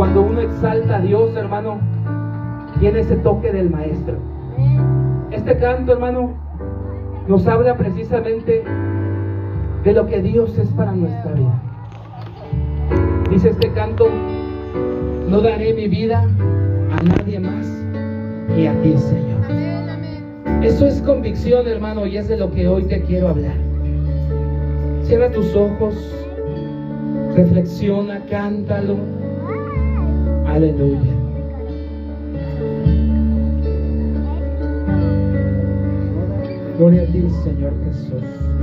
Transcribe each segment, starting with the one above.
Cuando uno exalta a Dios, hermano, tiene ese toque del maestro. Este canto, hermano, nos habla precisamente de lo que Dios es para nuestra vida. Dice este canto, no daré mi vida a nadie más que a ti, Señor. Eso es convicción, hermano, y es de lo que hoy te quiero hablar. Cierra tus ojos, reflexiona, cántalo. Aleluya. Gloria a ti, Señor Jesús.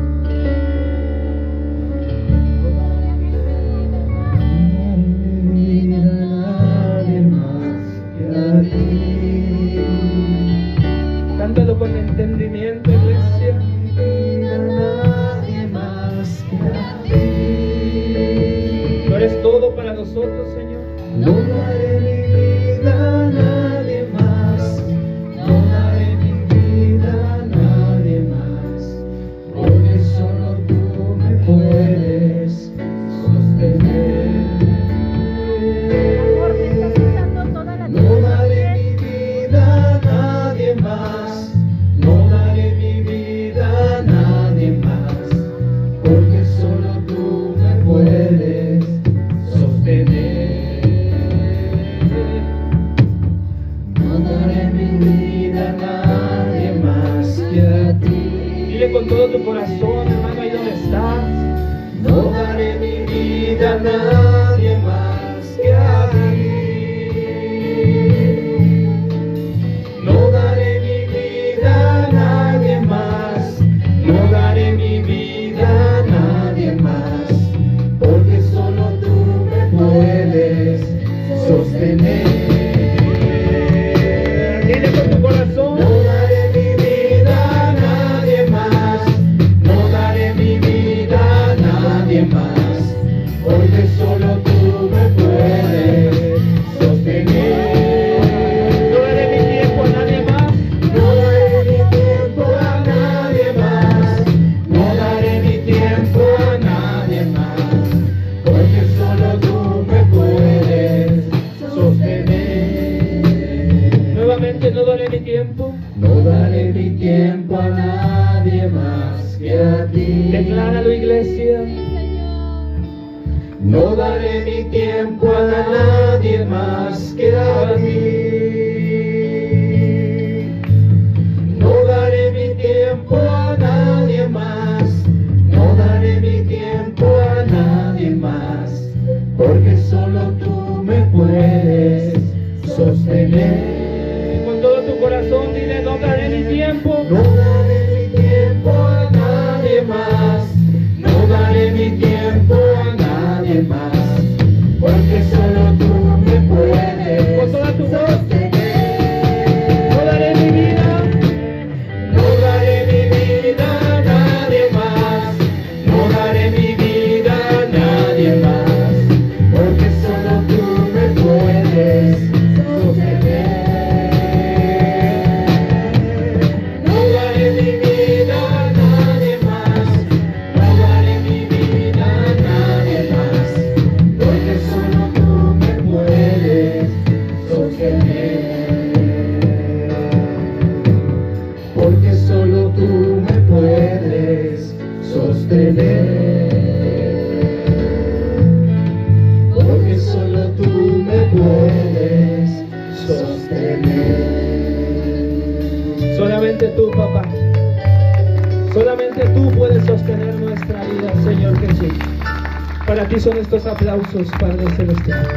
Aplausos, Padre Celestial.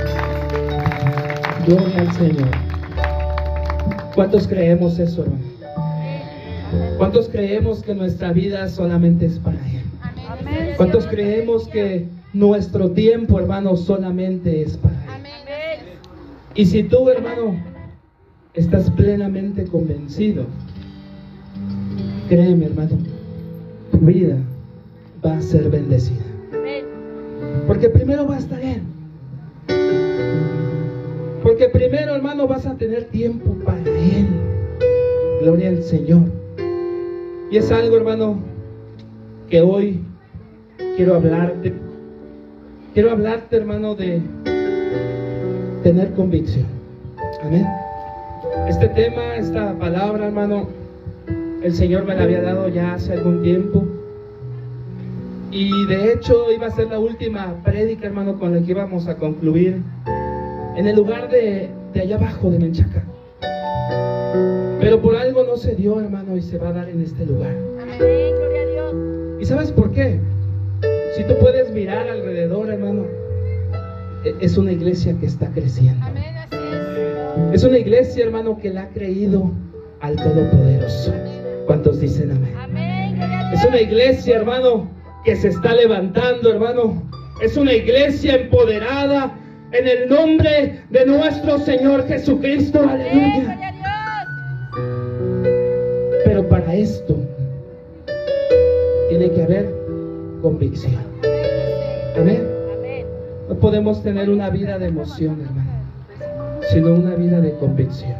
Gloria al Señor. ¿Cuántos creemos eso, hermano? ¿Cuántos creemos que nuestra vida solamente es para Él? ¿Cuántos creemos que nuestro tiempo, hermano, solamente es para Él? Y si tú, hermano, estás plenamente convencido, créeme, hermano, tu vida va a ser bendecida. Porque primero va a estar Él. Porque primero, hermano, vas a tener tiempo para Él. Gloria al Señor. Y es algo, hermano, que hoy quiero hablarte. Quiero hablarte, hermano, de, tener convicción. Amén. Este tema, esta palabra, hermano, el Señor me la había dado ya hace algún tiempo. Y de hecho iba a ser la última prédica, hermano, con la que íbamos a concluir en el lugar de, de allá abajo de Menchaca. Pero por algo no se dio, hermano, y se va a dar en este lugar. Amén, gloria a Dios. ¿Y sabes por qué? Si tú puedes mirar alrededor, hermano, e- es una iglesia que está creciendo. Amén, así es. Es una iglesia, hermano, que le ha creído al Todopoderoso. ¿Cuántos dicen amén? Amén, gloria a Es Dios. una iglesia, hermano, que se está levantando, hermano. Es una iglesia empoderada en el nombre de nuestro Señor Jesucristo. Aleluya. Pero para esto tiene que haber convicción. Amén. Amén. No podemos tener una vida de emoción, hermano, sino una vida de convicción.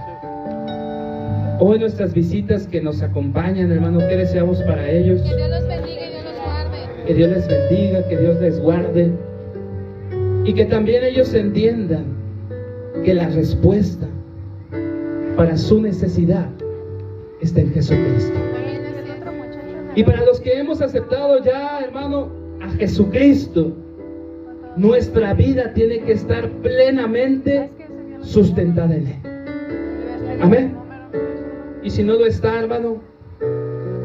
Hoy nuestras visitas que nos acompañan, hermano, ¿qué deseamos para ellos? Que Dios los bendiga Que Dios les bendiga, que Dios les guarde y que también ellos entiendan que la respuesta para su necesidad está en Jesucristo. Y para los que hemos aceptado ya, hermano, a Jesucristo, nuestra vida tiene que estar plenamente sustentada en Él. Amén. Y si no lo está, hermano,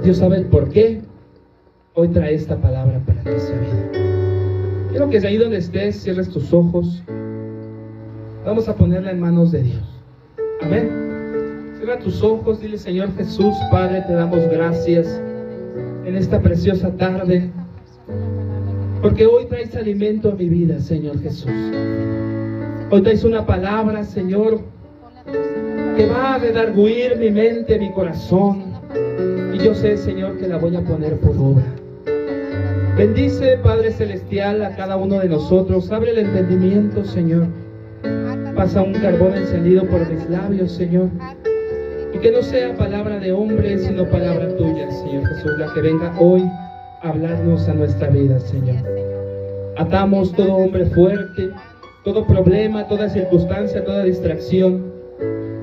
Dios sabe el por qué hoy trae esta palabra para nuestra vida. Quiero que ahí donde estés cierres tus ojos. Vamos a ponerla en manos de Dios. Amén. Cierra tus ojos, dile Señor Jesús, Padre, te damos gracias en esta preciosa tarde. Porque hoy traes alimento a mi vida, Señor Jesús. Hoy traes una palabra, Señor, que va a redarguir mi mente, mi corazón. Y yo sé, Señor, que la voy a poner por obra. Bendice, Padre Celestial, a cada uno de nosotros. Abre el entendimiento, Señor. Pasa un carbón encendido por mis labios, Señor. Y que no sea palabra de hombre, sino palabra tuya, Señor Jesús, la que venga hoy a hablarnos a nuestra vida, Señor. Atamos todo hombre fuerte, todo problema, toda circunstancia, toda distracción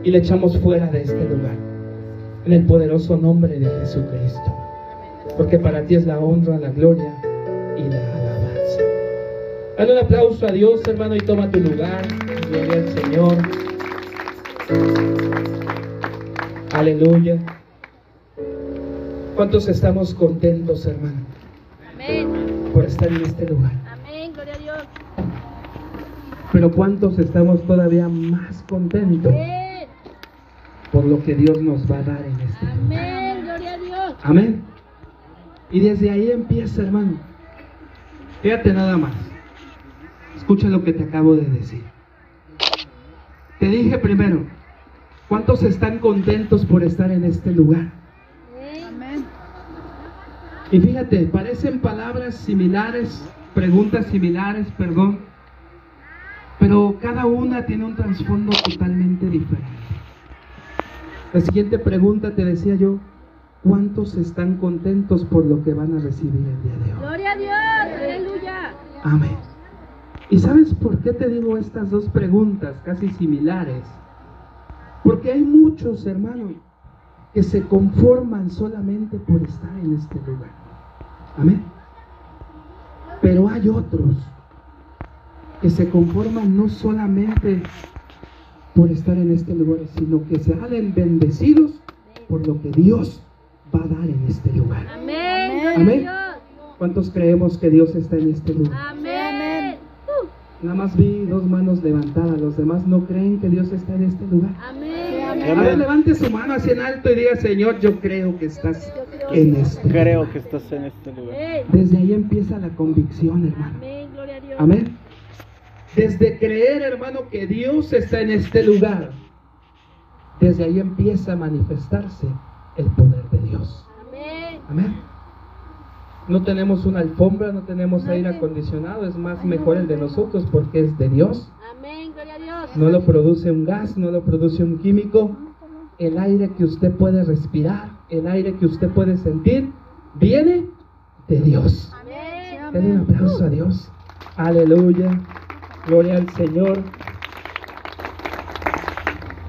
y le echamos fuera de este lugar. En el poderoso nombre de Jesucristo. Porque para ti es la honra, la gloria y la alabanza. Dale un aplauso a Dios, hermano, y toma tu lugar. Gloria al Señor. Aleluya. ¿Cuántos estamos contentos, hermano, Amén. por estar en este lugar? Amén, gloria a Dios. Pero ¿cuántos estamos todavía más contentos Amén. por lo que Dios nos va a dar en este lugar? Amén, gloria a Dios. Amén. Y desde ahí empieza, hermano. Fíjate nada más. Escucha lo que te acabo de decir. Te dije primero, ¿cuántos están contentos por estar en este lugar? Amén. Y fíjate, parecen palabras similares, preguntas similares, perdón, pero cada una tiene un trasfondo totalmente diferente. La siguiente pregunta te decía yo, ¿cuántos están contentos por lo que van a recibir el día de hoy? Gloria a Dios. Aleluya. Amén. ¿Y sabes por qué te digo estas dos preguntas casi similares? Porque hay muchos hermanos que se conforman solamente por estar en este lugar. Amén. Pero hay otros que se conforman no solamente por estar en este lugar, sino que se salen bendecidos por lo que Dios va a dar en este lugar. Amén. Amén. ¿Cuántos creemos que Dios está en este lugar? Amén. Uh, Nada más vi dos manos levantadas, los demás no creen que Dios está en este lugar. Amén. Levante su mano así en alto y diga, Señor, yo creo que estás en este Creo lugar". que estás en este lugar. Desde ahí empieza la convicción, hermano. Amén. Gloria a Dios. Amén. Desde creer, hermano, que Dios está en este lugar, desde ahí empieza a manifestarse el poder de Dios. Amén. Amén. No tenemos una alfombra, no tenemos aire acondicionado, es más mejor el de nosotros porque es de Dios. Amén. Gloria a Dios. No lo produce un gas, no lo produce un químico. El aire que usted puede respirar, el aire que usted puede sentir, viene de Dios. Amén. Denle un aplauso a Dios. Aleluya. Gloria al Señor.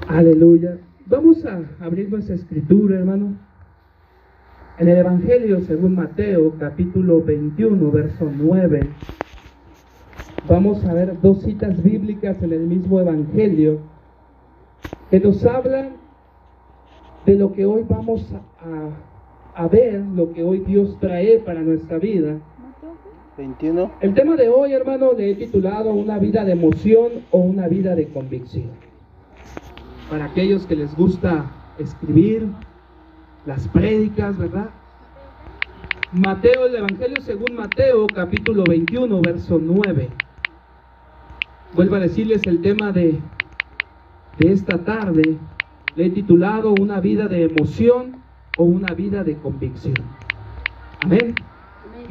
Aleluya. Vamos a abrir nuestra escritura, hermano. En el Evangelio según Mateo, capítulo 21, verso 9. Vamos a ver dos citas bíblicas en el mismo Evangelio que nos hablan de lo que hoy vamos a, a ver, lo que hoy Dios trae para nuestra vida. 21. El tema de hoy, hermano, le he titulado Una vida de emoción o una vida de convicción. Para aquellos que les gusta escribir las prédicas, ¿verdad? Mateo, el Evangelio según Mateo, capítulo 21, verso 9. Vuelvo a decirles el tema de, de esta tarde. Le he titulado Una vida de emoción o una vida de convicción. Amén.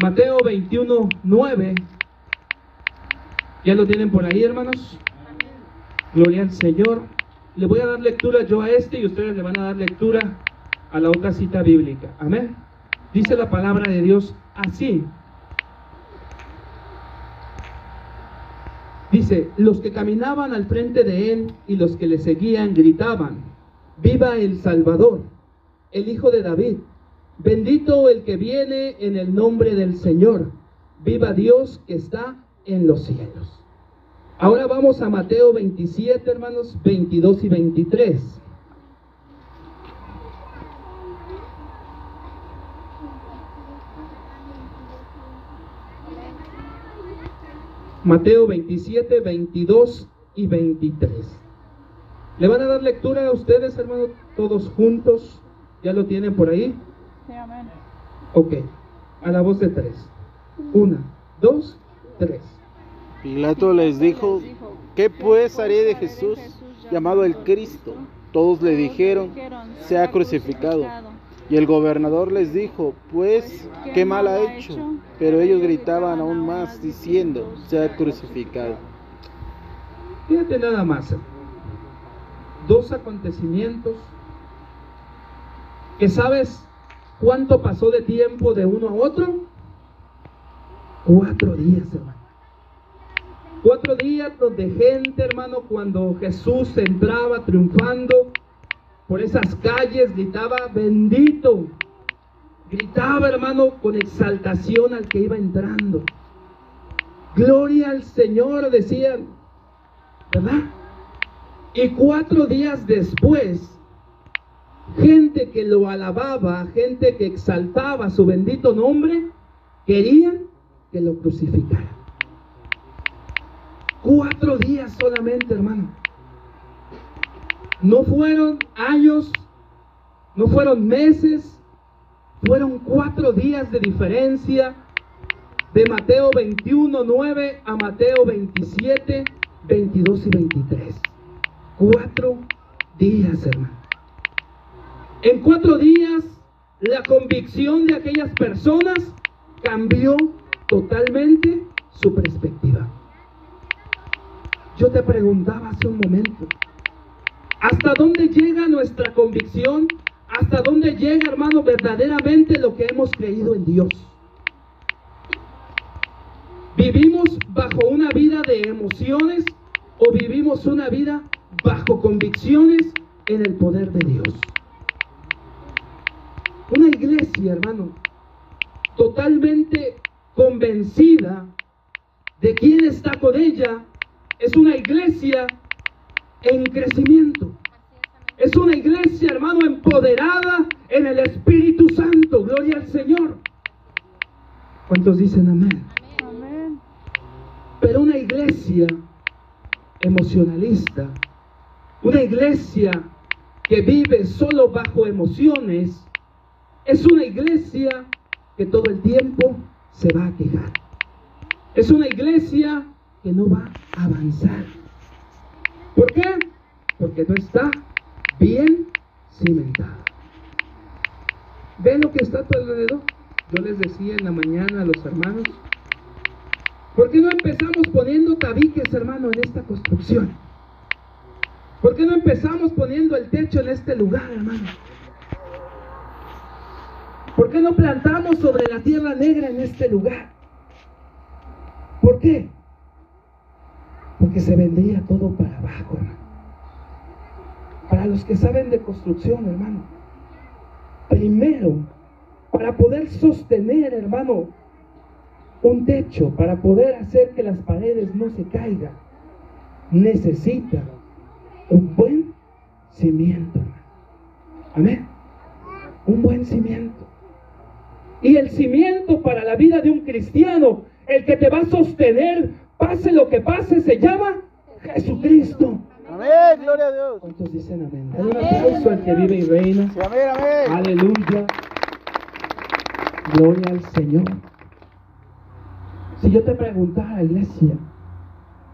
Mateo 21, 9. ¿Ya lo tienen por ahí, hermanos? Gloria al Señor. Le voy a dar lectura yo a este y ustedes le van a dar lectura a la otra cita bíblica. Amén. Dice la palabra de Dios así. Dice, los que caminaban al frente de él y los que le seguían gritaban, viva el Salvador, el Hijo de David. Bendito el que viene en el nombre del Señor. Viva Dios que está en los cielos. Ahora vamos a Mateo 27, hermanos, 22 y 23. Mateo 27, 22 y 23. ¿Le van a dar lectura a ustedes, hermanos, todos juntos? ¿Ya lo tienen por ahí? Sí, amén. Ok, a la voz de tres. Una, dos, tres. Pilato les dijo, ¿qué pues haré de Jesús llamado el Cristo? Todos le dijeron, sea crucificado. Y el gobernador les dijo, pues, ¿qué mal ha hecho? Pero ellos gritaban aún más diciendo, sea crucificado. Fíjate nada más. Dos acontecimientos que sabes cuánto pasó de tiempo de uno a otro. Cuatro días, hermano. Cuatro días donde gente, hermano, cuando Jesús entraba triunfando por esas calles, gritaba, bendito. Gritaba, hermano, con exaltación al que iba entrando. Gloria al Señor, decían. ¿Verdad? Y cuatro días después, gente que lo alababa, gente que exaltaba su bendito nombre, querían que lo crucificaran. Cuatro días solamente, hermano. No fueron años, no fueron meses, fueron cuatro días de diferencia de Mateo 21, 9 a Mateo 27, 22 y 23. Cuatro días, hermano. En cuatro días, la convicción de aquellas personas cambió totalmente su perspectiva. Yo te preguntaba hace un momento, ¿hasta dónde llega nuestra convicción? ¿Hasta dónde llega, hermano, verdaderamente lo que hemos creído en Dios? ¿Vivimos bajo una vida de emociones o vivimos una vida bajo convicciones en el poder de Dios? Una iglesia, hermano, totalmente convencida de quién está con ella, es una iglesia en crecimiento. Es una iglesia, hermano, empoderada en el Espíritu Santo. Gloria al Señor. ¿Cuántos dicen amén? Amén. Pero una iglesia emocionalista, una iglesia que vive solo bajo emociones, es una iglesia que todo el tiempo se va a quejar. Es una iglesia que no va a avanzar. ¿Por qué? Porque no está bien cimentada. ¿Ven lo que está a tu alrededor? Yo les decía en la mañana a los hermanos, ¿por qué no empezamos poniendo tabiques, hermano, en esta construcción? ¿Por qué no empezamos poniendo el techo en este lugar, hermano? ¿Por qué no plantamos sobre la tierra negra en este lugar? ¿Por qué? Porque se vendría todo para abajo, hermano. para los que saben de construcción, hermano, primero, para poder sostener, hermano, un techo, para poder hacer que las paredes no se caigan, necesita un buen cimiento. hermano. Amén. Un buen cimiento. Y el cimiento para la vida de un cristiano, el que te va a sostener, pase lo que pase, se llama Jesucristo. Amén, gloria a Dios. ¿Cuántos dicen amén? Dale un aplauso al que vive y reina. Sí, amén, amén. Aleluya. Gloria al Señor. Si yo te preguntara, iglesia,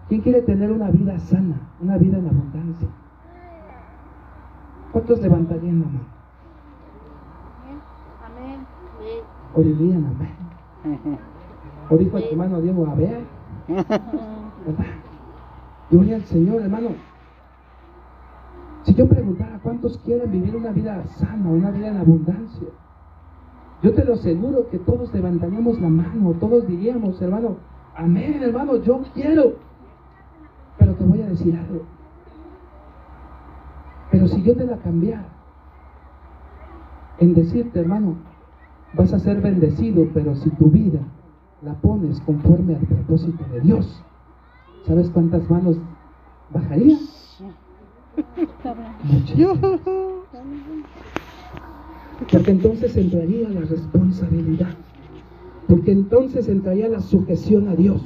¿quién quiere tener una vida sana, una vida en abundancia? ¿Cuántos levantarían la mano? Amén. O dirían amén. O dijo el hermano Diego, a ver. Gloria al Señor, hermano. Si yo preguntara cuántos quieren vivir una vida sana, una vida en abundancia, yo te lo aseguro que todos levantaríamos la mano, todos diríamos, hermano, amén, hermano, yo quiero. Pero te voy a decir algo. Pero si yo te la cambiara en decirte, hermano, vas a ser bendecido, pero si tu vida la pones conforme al propósito de Dios, ¿sabes cuántas manos bajaría? Muchas. Porque entonces entraría la responsabilidad. Porque entonces entraría la sujeción a Dios.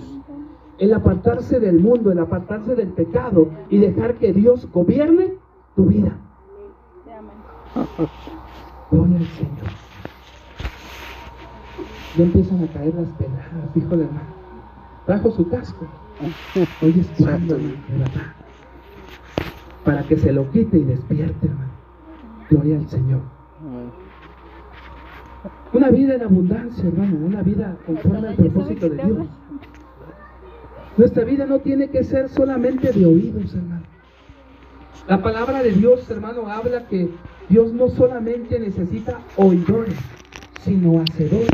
El apartarse del mundo, el apartarse del pecado y dejar que Dios gobierne tu vida. Gloria al Señor. Ya empiezan a caer las pedradas, dijo el hermano. Trajo su casco. Hoy es cuando. Para que se lo quite y despierte, hermano. Gloria al Señor. Una vida en abundancia, hermano, una vida conforme al propósito de Dios. Nuestra vida no tiene que ser solamente de oídos, hermano. La palabra de Dios, hermano, habla que Dios no solamente necesita oidores, sino hacedores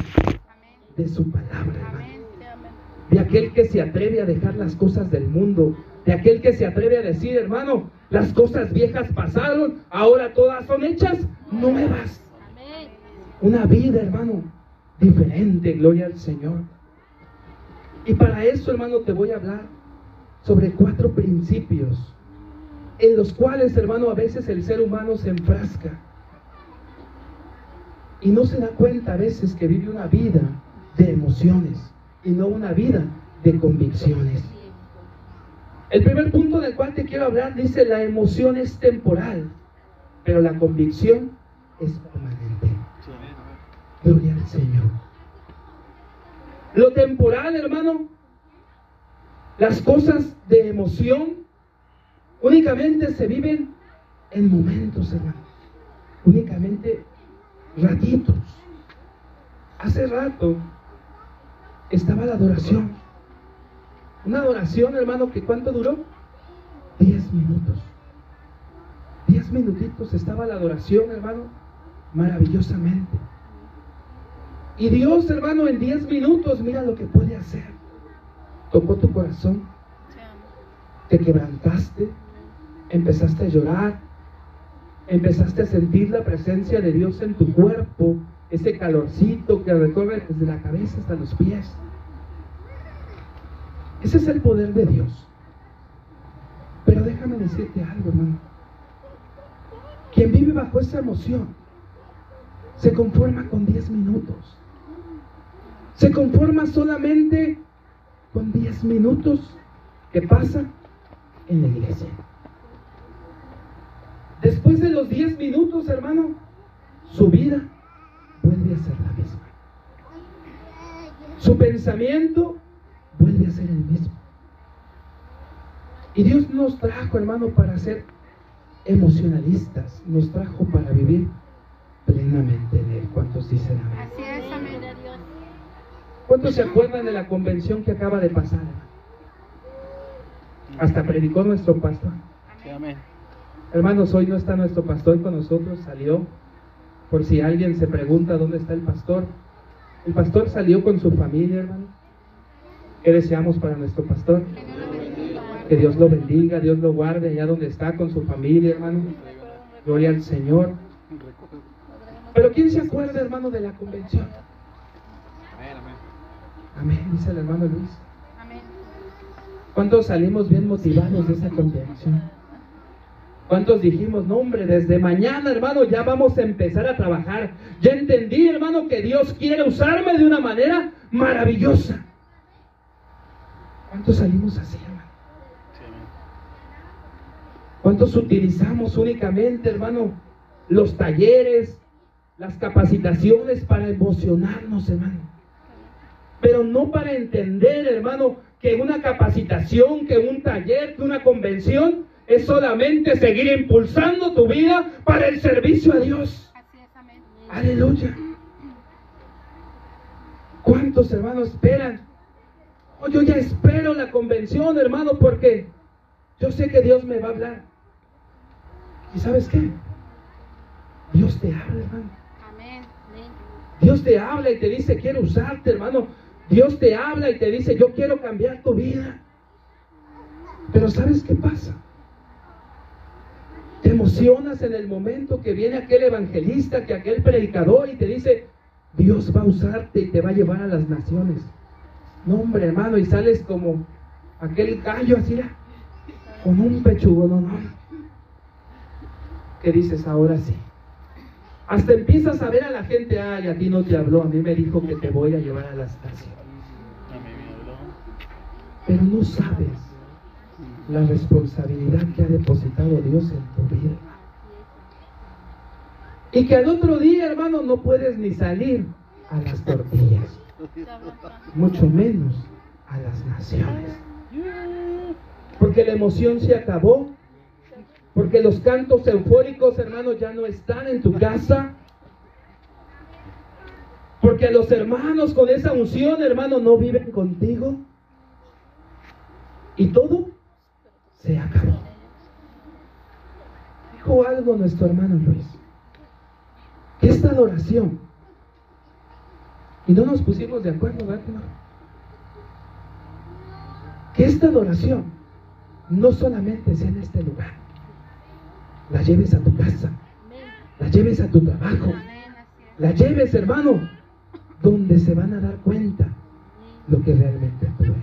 de su palabra. De aquel que se atreve a dejar las cosas del mundo, de aquel que se atreve a decir, hermano, las cosas viejas pasaron, ahora todas son hechas nuevas. Una vida, hermano, diferente, gloria al Señor. Y para eso, hermano, te voy a hablar sobre cuatro principios en los cuales, hermano, a veces el ser humano se enfrasca y no se da cuenta a veces que vive una vida de emociones y no una vida de convicciones. El primer punto del cual te quiero hablar dice, la emoción es temporal, pero la convicción es permanente. Gloria al Señor. Lo temporal, hermano, las cosas de emoción únicamente se viven en momentos, hermano. Únicamente ratitos. Hace rato estaba la adoración. Una adoración, hermano, que ¿cuánto duró? Diez minutos. Diez minutitos estaba la adoración, hermano, maravillosamente. Y Dios, hermano, en diez minutos, mira lo que puede hacer. Tocó tu corazón, te quebrantaste, empezaste a llorar, empezaste a sentir la presencia de Dios en tu cuerpo, ese calorcito que recorre desde la cabeza hasta los pies. Ese es el poder de Dios. Pero déjame decirte algo, hermano. Quien vive bajo esa emoción se conforma con 10 minutos. Se conforma solamente con 10 minutos que pasa en la iglesia. Después de los 10 minutos, hermano, su vida vuelve a ser la misma. Su pensamiento vuelve a ser el mismo. Y Dios nos trajo, hermano, para ser emocionalistas. Nos trajo para vivir plenamente en Él. ¿Cuántos dicen amén? Así es, amén. Dios. ¿Cuántos se acuerdan de la convención que acaba de pasar? Hasta predicó nuestro pastor. Sí, amén. Hermanos, hoy no está nuestro pastor con nosotros, salió. Por si alguien se pregunta dónde está el pastor. El pastor salió con su familia, hermano. ¿Qué deseamos para nuestro pastor? Que Dios lo bendiga, Dios lo guarde allá donde está con su familia, hermano. Gloria al Señor. Pero ¿quién se acuerda, hermano, de la convención? Amén, dice el hermano Luis. Amén. ¿Cuántos salimos bien motivados de esa convención? ¿Cuántos dijimos, no hombre, desde mañana, hermano, ya vamos a empezar a trabajar? Ya entendí, hermano, que Dios quiere usarme de una manera maravillosa. ¿Cuántos salimos así, hermano? ¿Cuántos utilizamos únicamente, hermano, los talleres, las capacitaciones para emocionarnos, hermano? Pero no para entender, hermano, que una capacitación, que un taller, que una convención es solamente seguir impulsando tu vida para el servicio a Dios. Aleluya. ¿Cuántos hermanos esperan? Oh, yo ya espero la convención, hermano, porque yo sé que Dios me va a hablar. ¿Y sabes qué? Dios te habla, hermano. Amén. Dios te habla y te dice, quiero usarte, hermano. Dios te habla y te dice, yo quiero cambiar tu vida. Pero ¿sabes qué pasa? Te emocionas en el momento que viene aquel evangelista, que aquel predicador y te dice, Dios va a usarte y te va a llevar a las naciones. No, hombre, hermano, y sales como aquel gallo así, ¿verdad? con un pechugo, no, no. Que dices, ahora sí. Hasta empiezas a ver a la gente, ay, a ti no te habló, a mí me dijo que te voy a llevar a las naciones. Pero no sabes la responsabilidad que ha depositado Dios en tu vida. Y que al otro día, hermano, no puedes ni salir a las tortillas, mucho menos a las naciones. Porque la emoción se acabó, porque los cantos eufóricos, hermano, ya no están en tu casa. Porque los hermanos con esa unción, hermano, no viven contigo. Y todo se acabó. Dijo algo nuestro hermano Luis. Que esta adoración, y no nos pusimos de acuerdo, ¿verdad que esta adoración no solamente sea en este lugar, la lleves a tu casa, la lleves a tu trabajo, la lleves, hermano, donde se van a dar cuenta lo que realmente tú eres.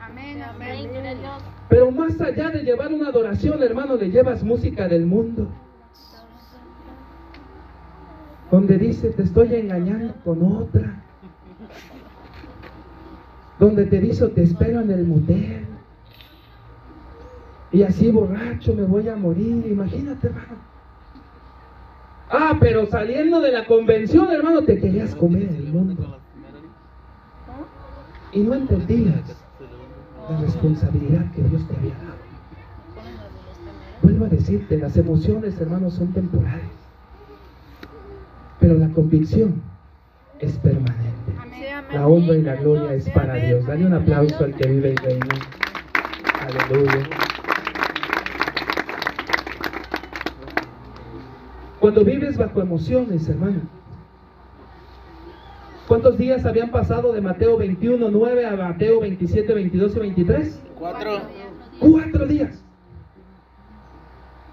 Amén. Amén. Gloria a Dios. Pero más allá de llevar una adoración, hermano, le llevas música del mundo. Donde dice, te estoy engañando con otra. Donde te dice, te espero en el motel. Y así borracho me voy a morir. Imagínate, hermano. Ah, pero saliendo de la convención, hermano, te querías comer el mundo. Y no entendías la responsabilidad que Dios te había dado. Vuelvo a decirte, las emociones, hermanos, son temporales. Pero la convicción es permanente. La honra y la gloria es para Dios. Dale un aplauso al que vive y reina. Aleluya. Cuando vives bajo emociones, hermano. ¿Cuántos días habían pasado de Mateo 21, 9 a Mateo 27, 22 y 23? Cuatro. Cuatro días.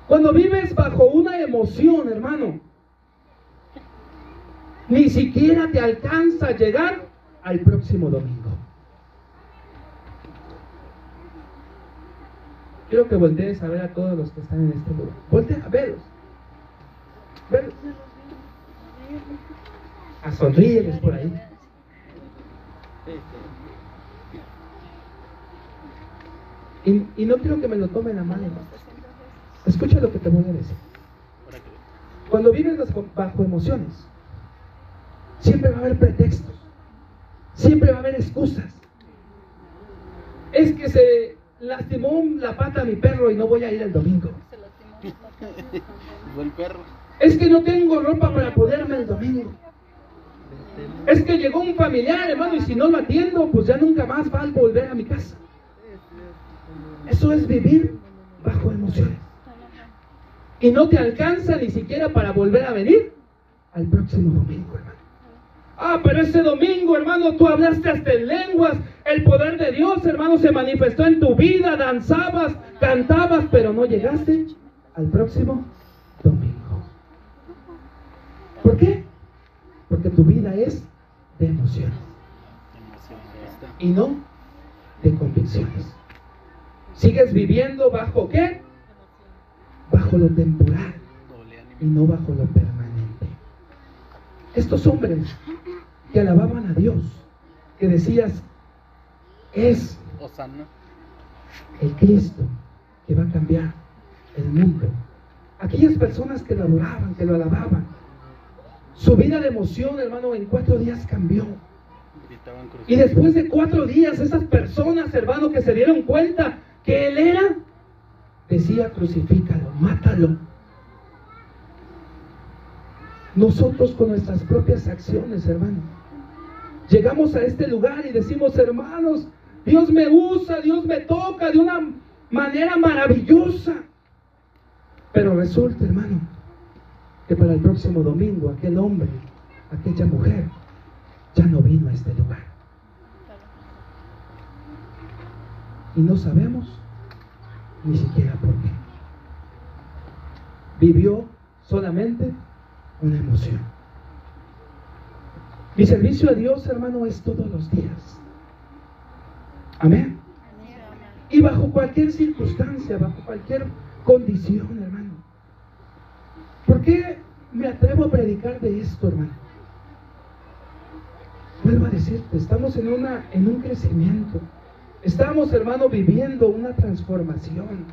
Cuando vives bajo una emoción, hermano, ni siquiera te alcanza a llegar al próximo domingo. Quiero que voltees a ver a todos los que están en este lugar. Voltea a verlos. Verlos. A sonríeles por ahí. Y, y no quiero que me lo tomen a mal. hermano. Escucha lo que te voy a decir. Cuando vives bajo- emociones, siempre va a haber pretextos. Siempre va a haber excusas. Es que se lastimó la pata a mi perro y no voy a ir el domingo. Es que no tengo ropa para ponerme el domingo. Es que llegó un familiar, hermano, y si no lo atiendo, pues ya nunca más va a volver a mi casa. Eso es vivir bajo emociones. Y no te alcanza ni siquiera para volver a venir al próximo domingo, hermano. Ah, pero ese domingo, hermano, tú hablaste hasta en lenguas. El poder de Dios, hermano, se manifestó en tu vida. Danzabas, cantabas, pero no llegaste al próximo domingo. ¿Por qué? Porque tu vida es de emociones y no de convicciones. Sigues viviendo bajo qué? Bajo lo temporal y no bajo lo permanente. Estos hombres que alababan a Dios, que decías, es el Cristo que va a cambiar el mundo. Aquellas personas que lo adoraban, que lo alababan, su vida de emoción, hermano, en cuatro días cambió. Y después de cuatro días, esas personas, hermano, que se dieron cuenta que Él era, decía, crucifícalo, mátalo. Nosotros con nuestras propias acciones, hermano, llegamos a este lugar y decimos, hermanos, Dios me usa, Dios me toca de una manera maravillosa. Pero resulta, hermano, que para el próximo domingo aquel hombre, aquella mujer, ya no vino a este lugar. Y no sabemos ni siquiera por qué. Vivió solamente una emoción. Mi servicio a Dios, hermano, es todos los días. Amén. Y bajo cualquier circunstancia, bajo cualquier condición, hermano. ¿Por qué me atrevo a predicar de esto, hermano? Vuelvo a decirte, estamos en, una, en un crecimiento. Estamos, hermano, viviendo una transformación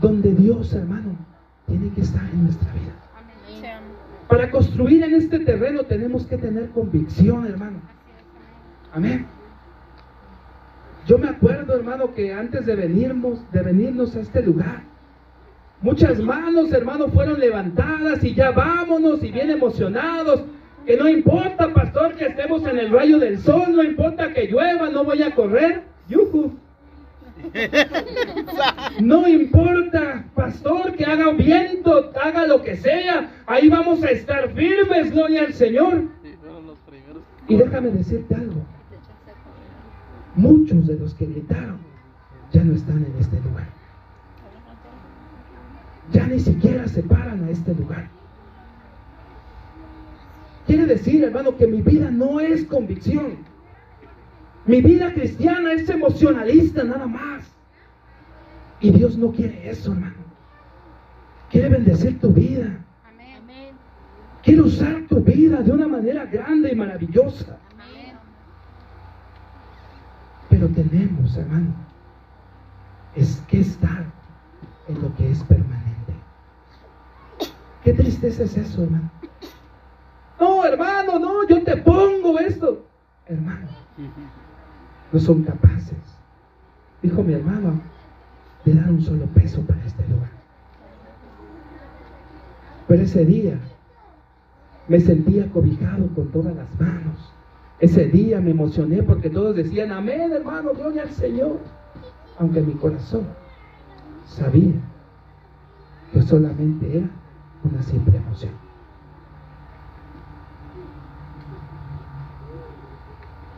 donde Dios, hermano, tiene que estar en nuestra vida. Para construir en este terreno tenemos que tener convicción, hermano. Amén. Yo me acuerdo, hermano, que antes de venirnos, de venirnos a este lugar, muchas manos, hermano, fueron levantadas y ya vámonos y bien emocionados. Que no importa, pastor, que estemos en el rayo del sol, no importa que llueva, no voy a correr. Yuhu. No importa, pastor, que haga viento, haga lo que sea, ahí vamos a estar firmes, gloria al Señor. Y déjame decirte algo. Muchos de los que gritaron ya no están en este lugar. Ya ni siquiera se paran a este lugar. Quiere decir, hermano, que mi vida no es convicción. Mi vida cristiana es emocionalista nada más. Y Dios no quiere eso, hermano. Quiere bendecir tu vida. Amén. Quiere usar tu vida de una manera grande y maravillosa. Amén. Pero tenemos, hermano, es que estar en lo que es permanente. Qué tristeza es eso, hermano. No, hermano, no, yo te pongo esto. Hermano, no son capaces, dijo mi hermano, de dar un solo peso para este lugar. Pero ese día me sentía cobijado con todas las manos. Ese día me emocioné porque todos decían, amén, hermano, gloria al Señor. Aunque mi corazón sabía que solamente era una simple emoción.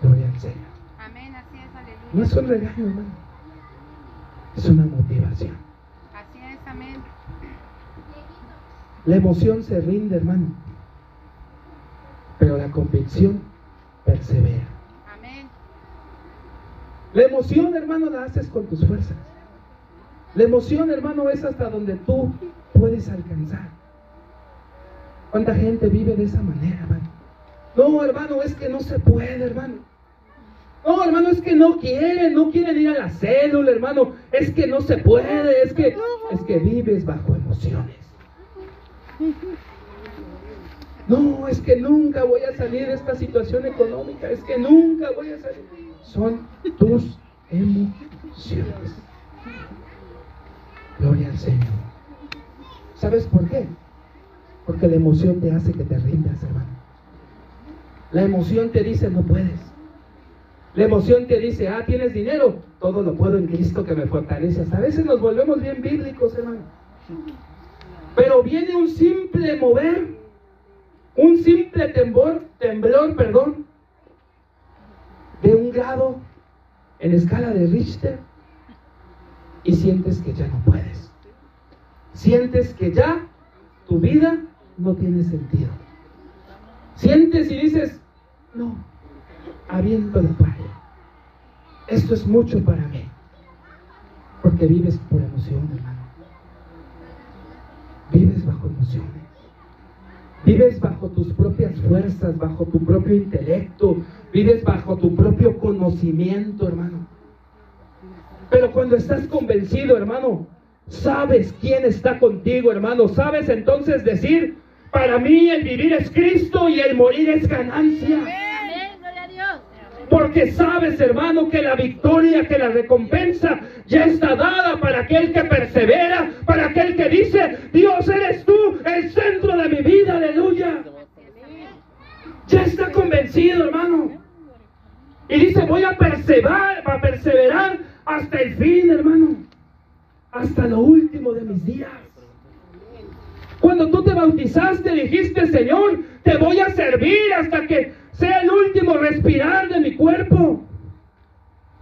Gloria al Señor. Amén. Así es, aleluya. No es un regaño, hermano. Es una motivación. Así es, amén. La emoción se rinde, hermano. Pero la convicción persevera. Amén. La emoción, hermano, la haces con tus fuerzas. La emoción, hermano, es hasta donde tú puedes alcanzar. ¿Cuánta gente vive de esa manera, hermano? No, hermano, es que no se puede, hermano. No, hermano, es que no quieren, no quieren ir a la célula, hermano. Es que no se puede, es que, es que vives bajo emociones. No, es que nunca voy a salir de esta situación económica, es que nunca voy a salir. Son tus emociones. Gloria al Señor. ¿Sabes por qué? Porque la emoción te hace que te rindas, hermano. La emoción te dice no puedes. La emoción te dice, ah, tienes dinero, todo lo puedo en Cristo que me fortalece. Hasta a veces nos volvemos bien bíblicos, hermano. Pero viene un simple mover, un simple temblor, temblor, perdón, de un grado en escala de Richter y sientes que ya no puedes. Sientes que ya tu vida no tiene sentido. Sientes y dices, no, aviento la toalla. Esto es mucho para mí. Porque vives por emoción, hermano. Vives bajo emociones. Vives bajo tus propias fuerzas, bajo tu propio intelecto. Vives bajo tu propio conocimiento, hermano. Pero cuando estás convencido, hermano, sabes quién está contigo, hermano. Sabes entonces decir, para mí el vivir es Cristo y el morir es ganancia. Amén, gloria a Dios. Porque sabes, hermano, que la victoria, que la recompensa ya está dada para aquel que persevera, para aquel que dice, Dios eres tú, el centro de mi vida, aleluya. Ya está convencido, hermano. Y dice, voy a perseverar, a perseverar hasta el fin, hermano. Hasta lo último de mis días. Cuando tú te bautizaste, dijiste, Señor, te voy a servir hasta que sea el último respirar de mi cuerpo.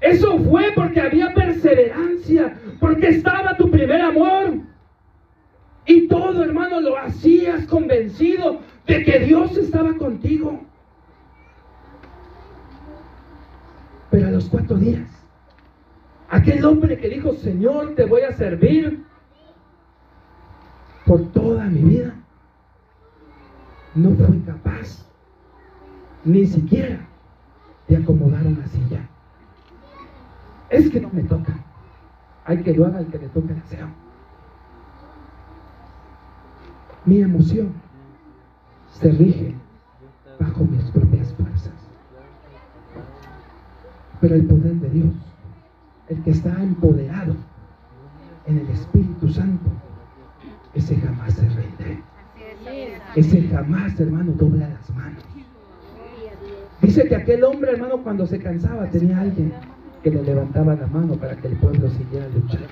Eso fue porque había perseverancia, porque estaba tu primer amor. Y todo, hermano, lo hacías convencido de que Dios estaba contigo. Pero a los cuatro días, aquel hombre que dijo, Señor, te voy a servir por toda mi vida, no fue capaz ni siquiera de acomodar una silla. Es que no me toca. Hay que lo haga el que le toque el. Mi emoción se rige bajo mis propias fuerzas. Pero el poder de Dios, el que está empoderado en el Espíritu Santo, ese jamás se rinde. Ese jamás, hermano, dobla las manos. Dice que aquel hombre, hermano, cuando se cansaba, tenía alguien que le levantaba la mano para que el pueblo siguiera luchando.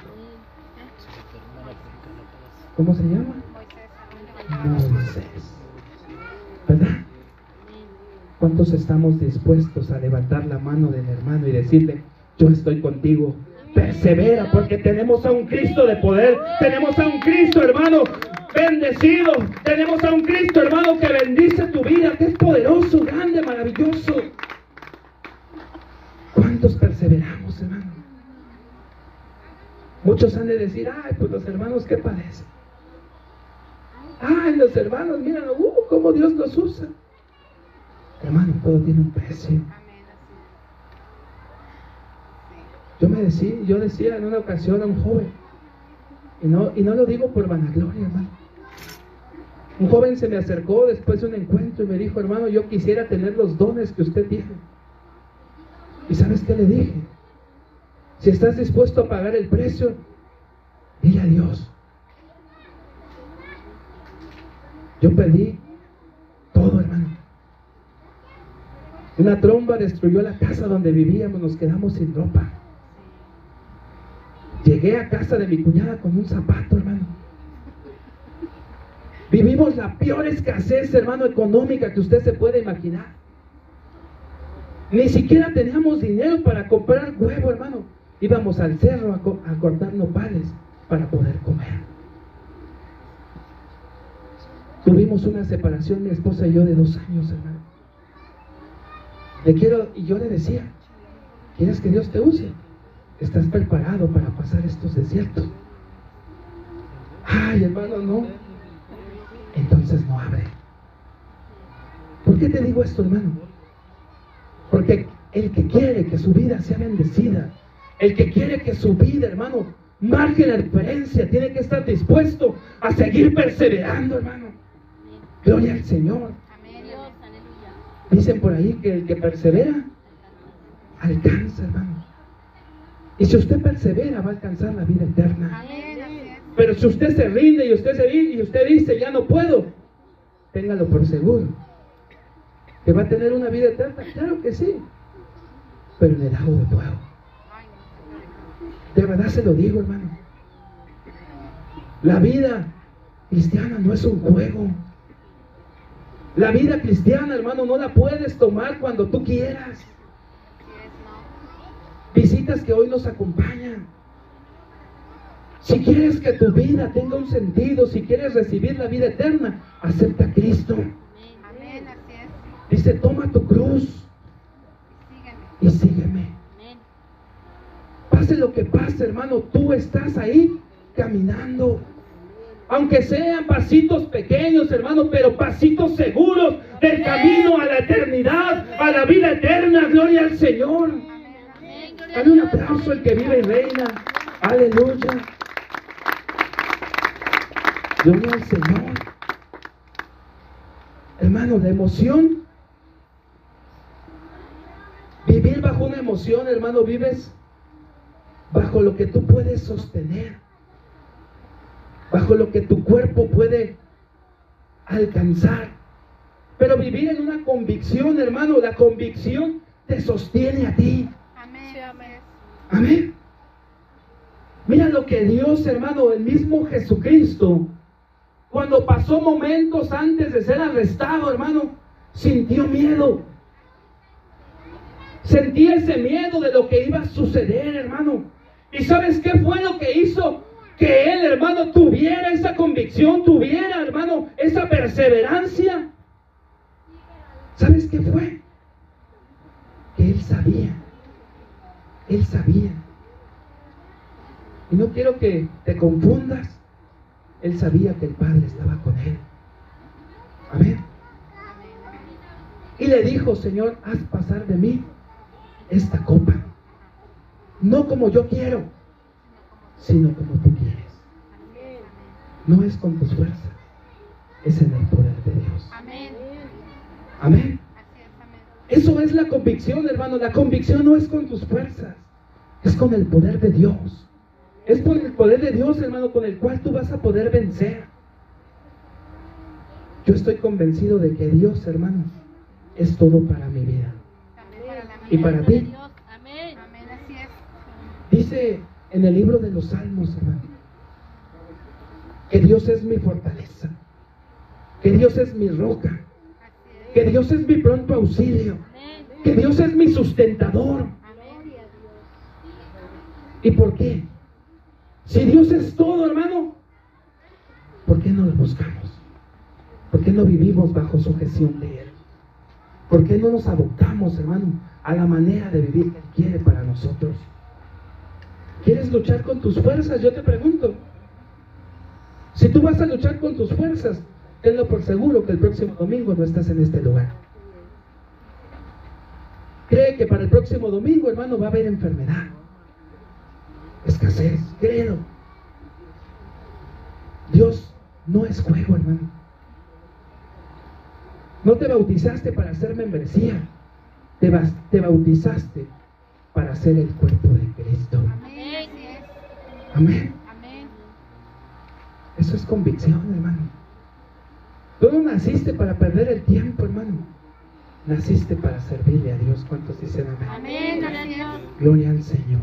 ¿Cómo se llama? Moisés. ¿Verdad? ¿Cuántos estamos dispuestos a levantar la mano del hermano y decirle, yo estoy contigo? Persevera porque tenemos a un Cristo de poder, tenemos a un Cristo hermano bendecido, tenemos a un Cristo hermano que bendice tu vida, que es poderoso, grande, maravilloso. ¿Cuántos perseveramos, hermano? Muchos han de decir, ay, pues los hermanos, ¿qué padecen? Ay, los hermanos, miren, uh, cómo Dios los usa. Hermano, todo tiene un precio. Amén, así Yo me decía, yo decía en una ocasión a un joven, y no, y no lo digo por vanagloria, hermano. Un joven se me acercó después de un encuentro y me dijo, hermano, yo quisiera tener los dones que usted tiene. ¿Y sabes qué le dije? Si estás dispuesto a pagar el precio, dile a Dios. Yo perdí todo, hermano. Una tromba destruyó la casa donde vivíamos, nos quedamos sin ropa. Llegué a casa de mi cuñada con un zapato, hermano. Vivimos la peor escasez, hermano, económica que usted se puede imaginar. Ni siquiera teníamos dinero para comprar huevo, hermano. Íbamos al cerro a, co- a cortar nopales para poder comer. Tuvimos una separación, mi esposa y yo, de dos años, hermano. Le quiero, y yo le decía, ¿quieres que Dios te use? ¿Estás preparado para pasar estos desiertos? Ay, hermano, no. Entonces no abre. ¿Por qué te digo esto, hermano? Porque el que quiere que su vida sea bendecida, el que quiere que su vida, hermano, marque la diferencia, tiene que estar dispuesto a seguir perseverando, hermano. Gloria al Señor. Dicen por ahí que el que persevera, alcanza, hermano. Y si usted persevera, va a alcanzar la vida eterna. Pero si usted se rinde y usted se ri- y usted dice, ya no puedo, téngalo por seguro. Que va a tener una vida eterna, claro que sí. Pero en el lago de fuego. De verdad se lo digo, hermano. La vida cristiana no es un juego. La vida cristiana, hermano, no la puedes tomar cuando tú quieras. Visitas que hoy nos acompañan. Si quieres que tu vida tenga un sentido, si quieres recibir la vida eterna, acepta a Cristo. Amén, así es. Dice, toma tu cruz y sígueme. Pase lo que pase, hermano, tú estás ahí caminando. Aunque sean pasitos pequeños, hermano, pero pasitos seguros del camino a la eternidad, a la vida eterna. Gloria al Señor. Dale un aplauso al que vive y reina. Aleluya. Gloria al Señor. Hermano, la emoción. Vivir bajo una emoción, hermano, vives bajo lo que tú puedes sostener. Bajo lo que tu cuerpo puede alcanzar. Pero vivir en una convicción, hermano, la convicción te sostiene a ti. Amén. Mira lo que Dios, hermano, el mismo Jesucristo, cuando pasó momentos antes de ser arrestado, hermano, sintió miedo. Sentía ese miedo de lo que iba a suceder, hermano. ¿Y sabes qué fue lo que hizo? Que él, hermano, tuviera esa convicción, tuviera, hermano, esa perseverancia. ¿Sabes qué fue? Que él sabía él sabía. Y no quiero que te confundas. Él sabía que el Padre estaba con él. Amén. Y le dijo, Señor, haz pasar de mí esta copa. No como yo quiero, sino como tú quieres. No es con tus fuerzas, es en el poder de Dios. Amén. Amén. Eso es la convicción, hermano. La convicción no es con tus fuerzas, es con el poder de Dios. Es por el poder de Dios, hermano, con el cual tú vas a poder vencer. Yo estoy convencido de que Dios, hermano, es todo para mi vida. ¿Y para ti? Dice en el libro de los Salmos, hermano, que Dios es mi fortaleza, que Dios es mi roca. Que Dios es mi pronto auxilio, que Dios es mi sustentador. ¿Y por qué? Si Dios es todo, hermano, ¿por qué no lo buscamos? ¿Por qué no vivimos bajo sujeción de Él? ¿Por qué no nos adoptamos, hermano, a la manera de vivir que Él quiere para nosotros? ¿Quieres luchar con tus fuerzas? Yo te pregunto. Si tú vas a luchar con tus fuerzas, tenlo por seguro que el próximo domingo no estás en este lugar. Cree que para el próximo domingo, hermano, va a haber enfermedad escasez, créelo. Dios no es juego, hermano. No te bautizaste para ser membresía, te, bautizaste para ser el cuerpo de Cristo. Amén. Amén. Eso es convicción, hermano. Tú no naciste para perder el tiempo, hermano. Naciste para servirle a Dios. ¿Cuántos dicen amén? Amén. Gloria a Dios. Gloria al Señor.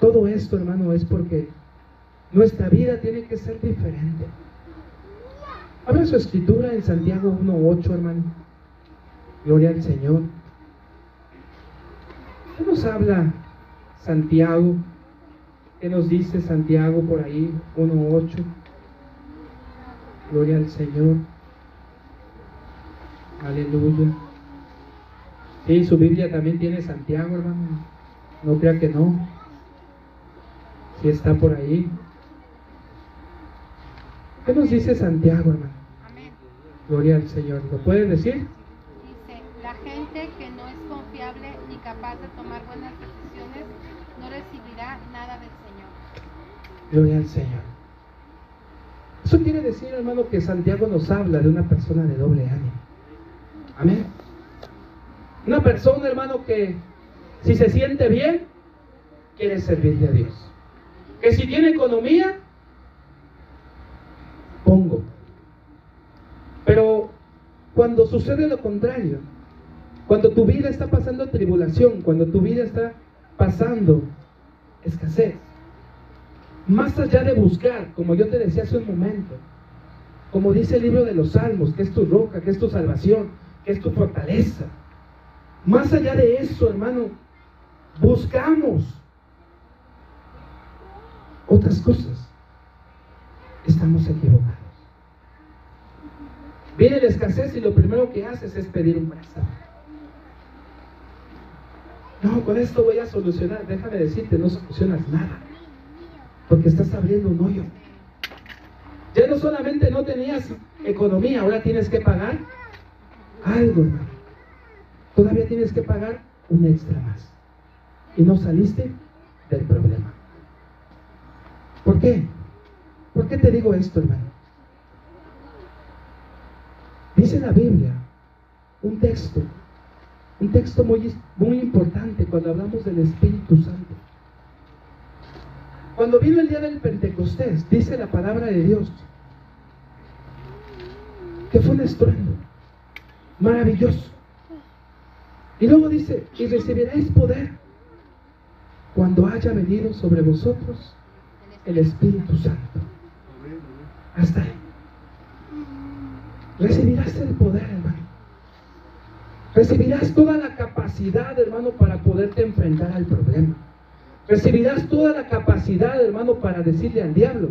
Todo esto, hermano, es porque nuestra vida tiene que ser diferente. Abra su escritura en Santiago 1.8, hermano. Gloria al Señor. ¿Qué nos habla Santiago? ¿Qué nos dice Santiago por ahí? 1.8. Gloria al Señor. Aleluya. Sí, su Biblia también tiene Santiago, hermano. No crea que no. Si está por ahí. ¿Qué nos dice Santiago, hermano? Amén. Gloria al Señor. ¿Lo puede decir? Dice, la gente que no es confiable ni capaz de tomar buenas decisiones no recibirá nada del Señor. Gloria al Señor. Eso quiere decir, hermano, que Santiago nos habla de una persona de doble ánimo. Amén. Una persona, hermano, que si se siente bien, quiere servirle a Dios. Que si tiene economía, pongo. Pero cuando sucede lo contrario, cuando tu vida está pasando tribulación, cuando tu vida está pasando escasez, más allá de buscar, como yo te decía hace un momento, como dice el libro de los Salmos, que es tu roca, que es tu salvación, que es tu fortaleza, más allá de eso, hermano, buscamos otras cosas, estamos equivocados. Viene la escasez y lo primero que haces es pedir un préstamo. No, con esto voy a solucionar. Déjame decirte, no solucionas nada. Porque estás abriendo un hoyo. Ya no solamente no tenías economía, ahora tienes que pagar algo, hermano. Todavía tienes que pagar un extra más. Y no saliste del problema. ¿Por qué? ¿Por qué te digo esto, hermano? Dice la Biblia, un texto, un texto muy, muy importante cuando hablamos del Espíritu Santo. Cuando vino el día del Pentecostés, dice la palabra de Dios, que fue un estruendo maravilloso. Y luego dice, y recibiréis poder cuando haya venido sobre vosotros el Espíritu Santo. Hasta ahí. Recibirás el poder, hermano. Recibirás toda la capacidad, hermano, para poderte enfrentar al problema. Recibirás toda la capacidad, hermano, para decirle al diablo,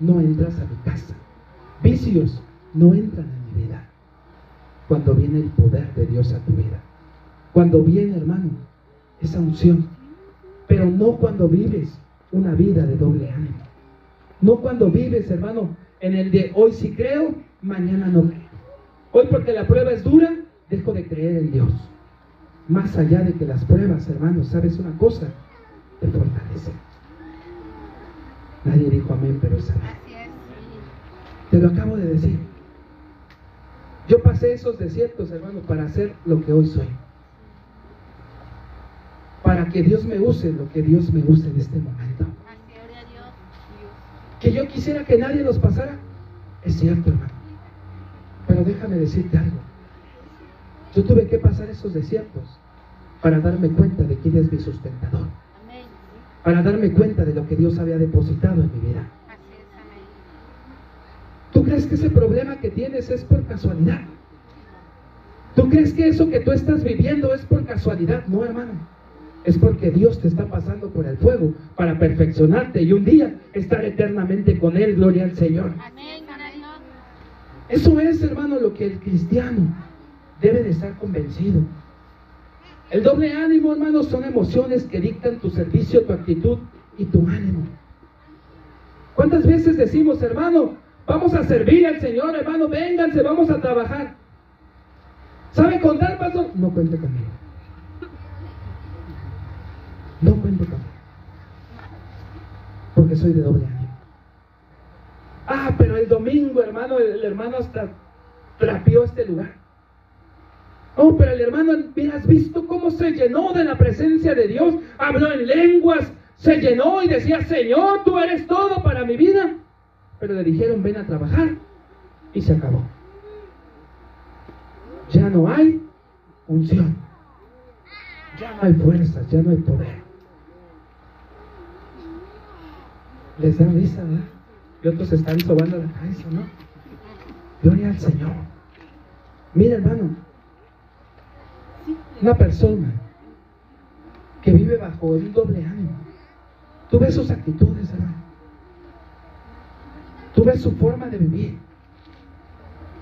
no entras a mi casa. Vicios no entran en mi vida. Cuando viene el poder de Dios a tu vida. Cuando viene, hermano, esa unción. Pero no cuando vives una vida de doble ánimo. No cuando vives, hermano, en el de hoy sí creo, mañana no creo. Hoy porque la prueba es dura, dejo de creer en Dios. Más allá de que las pruebas, hermano, sabes una cosa, te fortalece. Nadie dijo amén, pero es amén. Te lo acabo de decir. Yo pasé esos desiertos, hermano, para hacer lo que hoy soy. Para que Dios me use lo que Dios me use en este momento. Que yo quisiera que nadie los pasara. Es cierto, hermano. Pero déjame decirte algo. Yo tuve que pasar esos desiertos para darme cuenta de quién es mi sustentador. Para darme cuenta de lo que Dios había depositado en mi vida. ¿Tú crees que ese problema que tienes es por casualidad? ¿Tú crees que eso que tú estás viviendo es por casualidad? No, hermano. Es porque Dios te está pasando por el fuego para perfeccionarte y un día estar eternamente con Él. Gloria al Señor. Eso es, hermano, lo que el cristiano debe de estar convencido. El doble ánimo, hermano, son emociones que dictan tu servicio, tu actitud y tu ánimo. ¿Cuántas veces decimos, hermano, vamos a servir al Señor, hermano, vénganse, vamos a trabajar? ¿Sabe contar, pastor? No cuente conmigo. No cuente conmigo. Porque soy de doble ánimo. Ah, pero el domingo, hermano, el, hermano hasta trapeó este lugar. Oh, pero el hermano, has visto cómo se llenó de la presencia de Dios, habló en lenguas, se llenó y decía, Señor, tú eres todo para mi vida. Pero le dijeron, ven a trabajar y se acabó. Ya no hay unción, ya no hay fuerzas, ya no hay poder. Les da risa, ¿verdad? Y otros están sobando la cabeza, ¿no? Gloria al Señor. Mira, hermano, una persona que vive bajo un doble ánimo, tú ves sus actitudes, hermano. Tú ves su forma de vivir.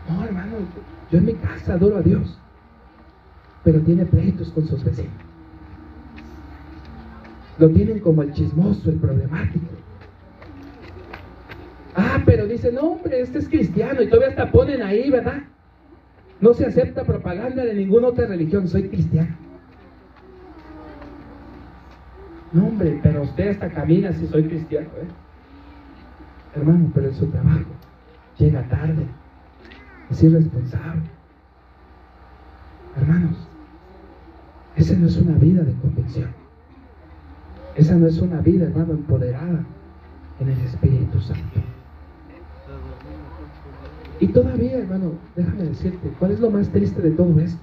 No, hermano, yo en mi casa adoro a Dios, pero tiene pleitos con sus vecinos. Lo tienen como el chismoso, el problemático. Ah, pero dicen, no, hombre, este es cristiano y todavía hasta ponen ahí, ¿verdad? No se acepta propaganda de ninguna otra religión, soy cristiano. No, hombre, pero usted hasta camina si soy cristiano, ¿eh? Hermano, pero en su trabajo llega tarde, es irresponsable. Hermanos, esa no es una vida de convicción. Esa no es una vida, hermano, empoderada en el Espíritu Santo. Y todavía, hermano, déjame decirte, ¿cuál es lo más triste de todo esto?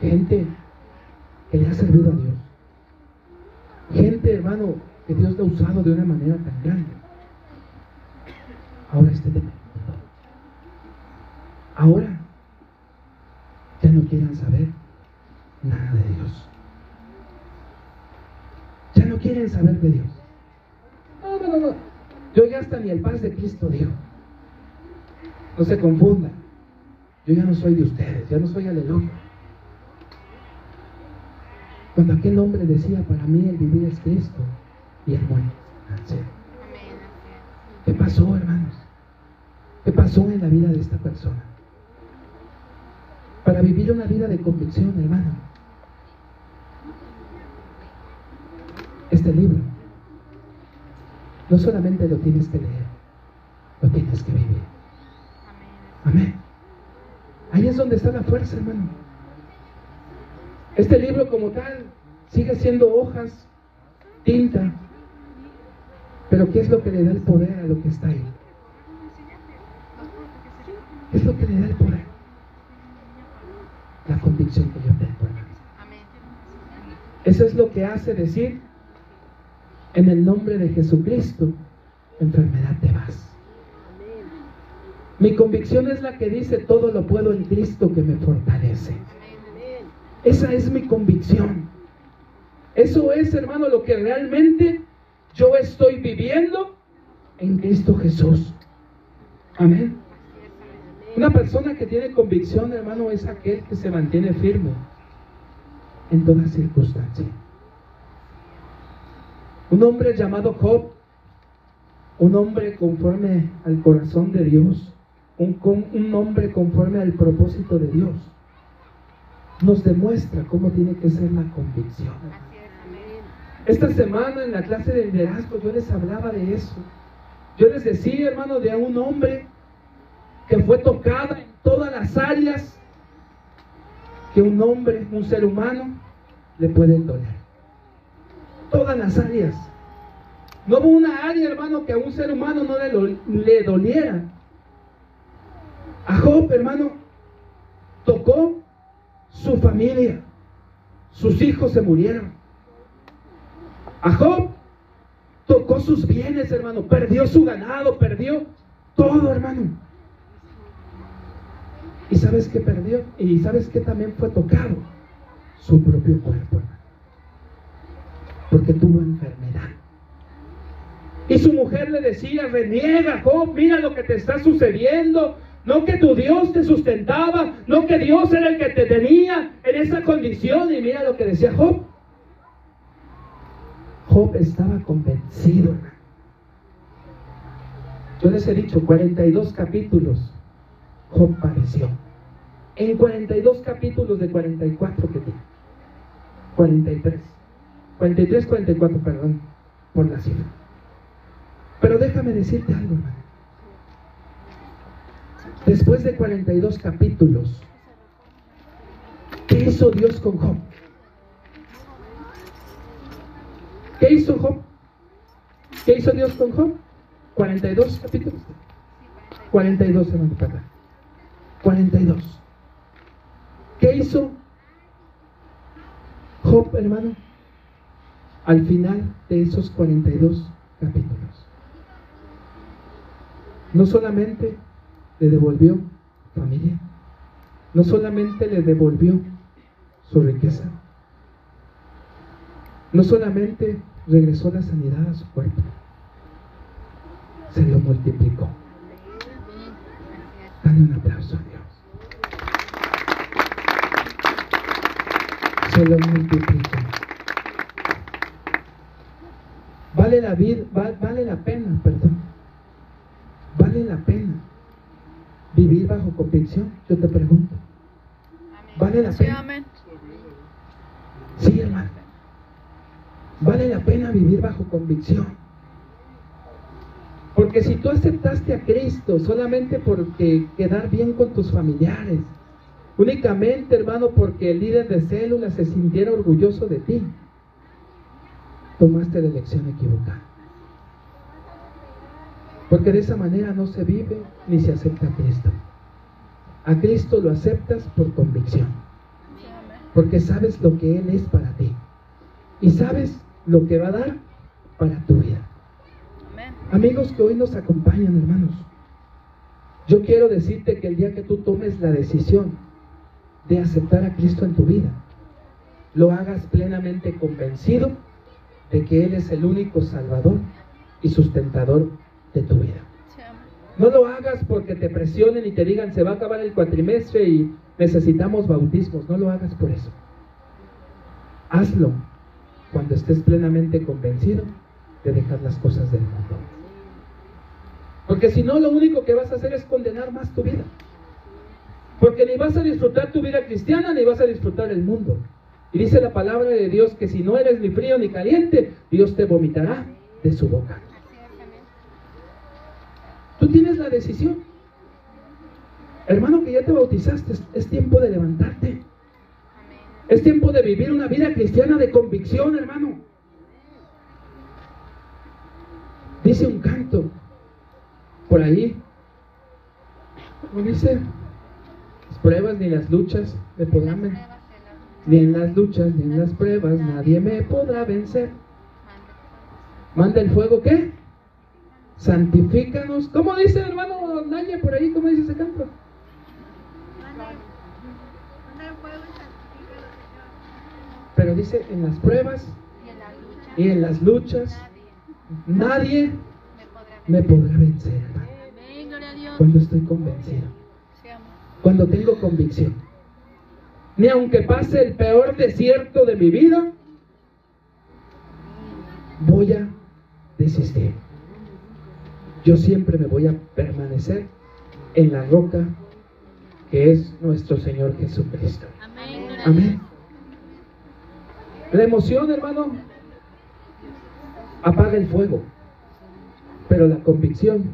Gente que le ha servido a Dios. Gente, hermano, que Dios le ha usado de una manera tan grande. Ahora esté temiendo. Ahora ya no quieran saber nada de Dios. Ya no quieren saber de Dios. Yo ya hasta ni el paz de Cristo digo. No se confundan. Yo ya no soy de ustedes, ya no soy aleluya. Cuando aquel hombre decía, para mí el vivir es Cristo y el morir ¿Qué pasó, hermanos? ¿Qué pasó en la vida de esta persona? Para vivir una vida de convicción, hermano. Este libro no solamente lo tienes que leer, lo tienes que vivir. Amén. Ahí es donde está la fuerza, hermano. Este libro como tal sigue siendo hojas, tinta, pero ¿qué es lo que le da el poder a lo que está ahí? ¿Qué es lo que le da el poder? La convicción que yo tengo. Eso es lo que hace decir, en el nombre de Jesucristo, enfermedad te vas. Mi convicción es la que dice, todo lo puedo en Cristo que me fortalece. Esa es mi convicción. Eso es, hermano, lo que realmente yo estoy viviendo en Cristo Jesús. Amén. Una persona que tiene convicción, hermano, es aquel que se mantiene firme en toda circunstancia. Un hombre llamado Job, un hombre conforme al corazón de Dios, un, un hombre conforme al propósito de Dios, nos demuestra cómo tiene que ser la convicción. Esta semana en la clase de liderazgo yo les hablaba de eso. Yo les decía, hermano, de un hombre que fue tocado en todas las áreas que un hombre, un ser humano, le puede doler. Todas las áreas. No hubo una área, hermano, que a un ser humano no le, le doliera. A Job, hermano, tocó su familia. Sus hijos se murieron. A Job tocó sus bienes, hermano. Perdió su ganado, perdió todo, hermano. ¿Y sabes qué perdió? ¿Y sabes qué también fue tocado? Su propio cuerpo, hermano. Porque tuvo enfermedad. Y su mujer le decía, reniega, Job, mira lo que te está sucediendo. No que tu Dios te sustentaba, no que Dios era el que te tenía en esa condición. Y mira lo que decía Job. Job estaba convencido. Yo les he dicho, 42 capítulos Job padeció. En 42 capítulos de 44 que tiene. 43. 43, 44, perdón, por la cifra. Pero déjame decirte algo, hermano. Después de 42 capítulos, ¿qué hizo Dios con Job? ¿Qué hizo Job? ¿Qué hizo Dios con Job? 42 capítulos. 42, hermano, perdón. 42. ¿Qué hizo Job, hermano? Al final de esos 42 capítulos. No solamente le devolvió familia, no solamente le devolvió su riqueza, no solamente regresó la sanidad a su cuerpo, se lo multiplicó. Dale un aplauso a Dios. Se lo multiplicó. Vale la vida, vale la pena, perdón. Vale la pena vivir bajo convicción, yo te pregunto. ¿Vale la pena? Sí, hermano. Vale la pena vivir bajo convicción. Porque si tú aceptaste a Cristo solamente porque quedar bien con tus familiares, únicamente, hermano, porque el líder de célula se sintiera orgulloso de ti, tomaste la elección equivocada. Porque de esa manera no se vive ni se acepta a Cristo. A Cristo lo aceptas por convicción porque sabes lo que Él es para ti y sabes lo que va a dar para tu vida. Amigos que hoy nos acompañan, hermanos, yo quiero decirte que el día que tú tomes la decisión de aceptar a Cristo en tu vida, lo hagas plenamente convencido de que Él es el único Salvador y sustentador de tu vida. No lo hagas porque te presionen y te digan se va a acabar el cuatrimestre y necesitamos bautismos. No lo hagas por eso. Hazlo cuando estés plenamente convencido de dejar las cosas del mundo. Porque si no, lo único que vas a hacer es condenar más tu vida. Porque ni vas a disfrutar tu vida cristiana ni vas a disfrutar el mundo. Y dice la palabra de Dios que si no eres ni frío ni caliente, Dios te vomitará de su boca. Tú tienes la decisión. Hermano que ya te bautizaste, es- tiempo de levantarte. Es tiempo de vivir una vida cristiana de convicción, hermano. Dice un canto por ahí. ¿Cómo dice? Las pruebas ni las luchas me podrán Ni en las luchas ni en las pruebas nadie me podrá vencer. Manda el fuego, ¿qué? Santifícanos. ¿Cómo dice hermano Naya por ahí? ¿Cómo dice ese canto? Pero dice en las pruebas Y en las luchas nadie me podrá vencer. Cuando estoy convencido, cuando tengo convicción. Ni aunque pase el peor desierto de mi vida, voy a desistir. Yo siempre me voy a permanecer en la roca que es nuestro Señor Jesucristo. Amén. La emoción, hermano, apaga el fuego, pero la convicción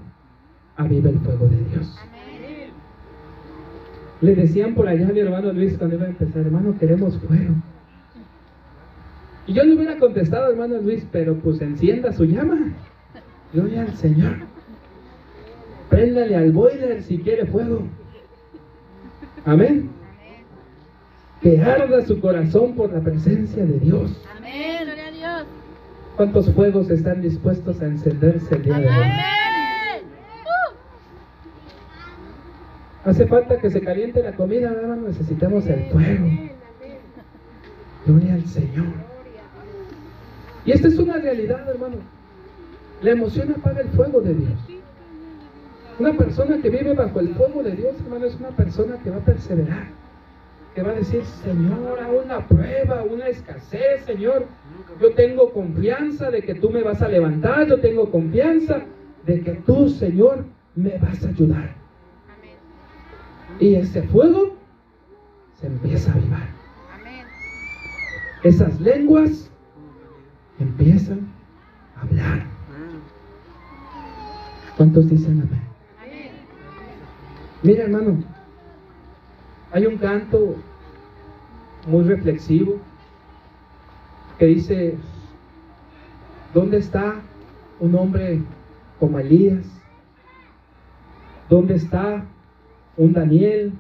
aviva el fuego de Dios. Le decían por allá a mi hermano Luis cuando iba a empezar, hermano, queremos fuego. Y yo le hubiera contestado, hermano Luis, pero pues encienda su llama. Gloria al Señor. Préndale al boiler si quiere fuego. Amén. Amén. Que arda su corazón por la presencia de Dios. Amén, gloria a Dios. ¿Cuántos fuegos están dispuestos a encenderse el día de hoy? Amén. Hace falta que se caliente la comida, ¿verdad? Necesitamos el fuego. Gloria al Señor. Y esta es una realidad, hermano. La emoción apaga el fuego de Dios. Una persona que vive bajo el fuego de Dios, hermano, es una persona que va a perseverar. Que va a decir, Señor, a una prueba, una escasez, Señor. Yo tengo confianza de que tú me vas a levantar. Yo tengo confianza de que tú, Señor, me vas a ayudar. Y ese fuego se empieza a avivar. Esas lenguas empiezan a hablar. ¿Cuántos dicen? Amén. Mira, hermano, hay un canto muy reflexivo que dice, ¿dónde está un hombre como Elías? ¿Dónde está un Daniel?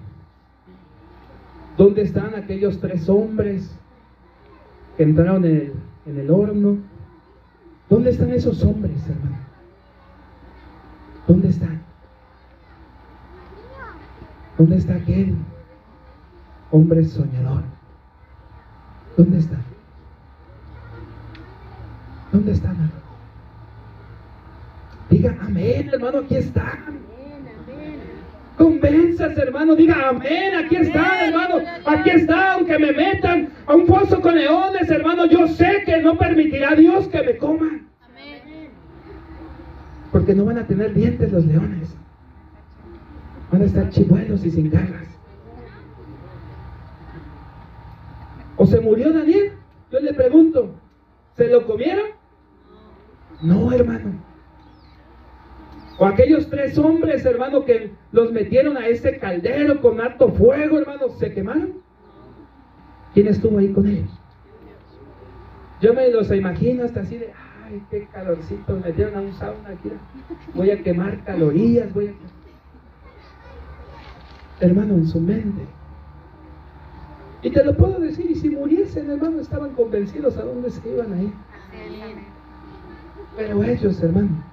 ¿Dónde están aquellos tres hombres que entraron en el, en el horno? ¿Dónde están esos hombres, hermano? ¿Dónde están? ¿Dónde está aquel hombre soñador? ¿Dónde está? ¿Dónde están? Diga amén, hermano, aquí están. Convenzas, hermano, diga amén, aquí está, hermano, aquí está, aunque me metan a un foso con leones, hermano, yo sé que no permitirá Dios que me coman, porque no van a tener dientes los leones, van a estar chivuelos y sin garras. ¿O se murió Daniel? Yo le pregunto, ¿se lo comieron? No, hermano. O aquellos tres hombres, hermano, que los metieron a ese caldero con alto fuego, hermano, ¿se quemaron? ¿Quién estuvo ahí con ellos? Yo me los imagino hasta así de, ay, qué calorcito, me metieron a un sauna aquí. Voy a quemar calorías, voy a... Hermano, en su mente. Y te lo puedo decir, y si muriesen, hermano, estaban convencidos a dónde se iban a ir. Pero ellos, hermano,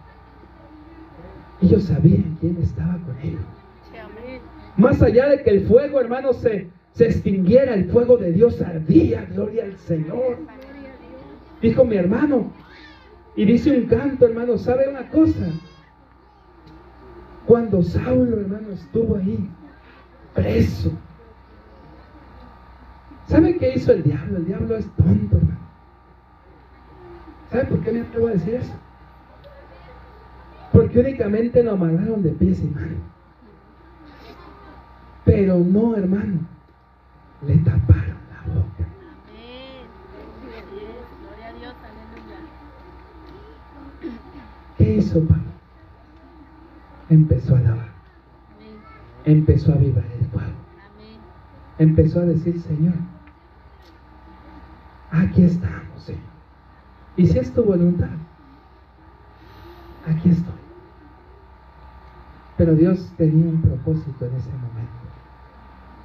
ellos sabían quién estaba con ellos. Más allá de que el fuego, hermano, se, se extinguiera, el fuego de Dios ardía, gloria al Señor. Dijo mi hermano, y dice un canto, hermano, ¿sabe una cosa? Cuando Saulo, hermano, estuvo ahí, preso. ¿Sabe qué hizo el diablo? El diablo es tonto, hermano. ¿Sabe por qué me atrevo a decir eso? Porque únicamente lo amarraron de pies y manos. Pero no, hermano, le taparon la boca. ¿Qué hizo Pablo? Empezó a alabar, empezó a avivar el Amén. empezó a decir, Señor, aquí estamos, Señor. Y si es tu voluntad, aquí estoy. Pero Dios tenía un propósito en ese momento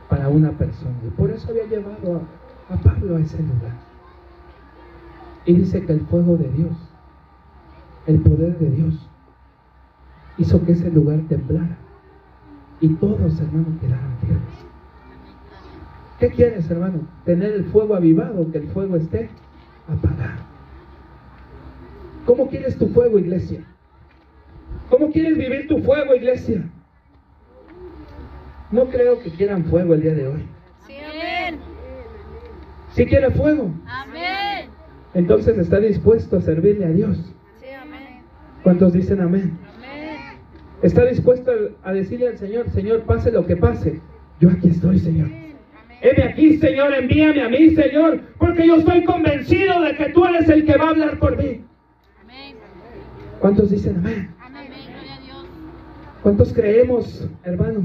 para una persona. Y por eso había llevado a, Pablo a ese lugar. Y dice que el fuego de Dios, el poder de Dios, hizo que ese lugar temblara. Y todos, hermano, quedaron fieles. ¿Qué quieres, hermano? Tener el fuego avivado, que el fuego esté apagado. ¿Cómo quieres tu fuego, iglesia? ¿Cómo quieres vivir tu fuego, iglesia? No creo que quieran fuego el día de hoy. Sí, amén. Si quiere fuego, Amén. entonces está dispuesto a servirle a Dios. Sí, amén. ¿Cuántos dicen amén? Amén. Está dispuesto a decirle al Señor, Señor, pase lo que pase. Yo aquí estoy, Señor. Heme aquí, Señor, envíame a mí, Señor, porque yo estoy convencido de que tú eres el que va a hablar por mí. Amén. ¿Cuántos dicen amén? ¿Cuántos creemos, hermano,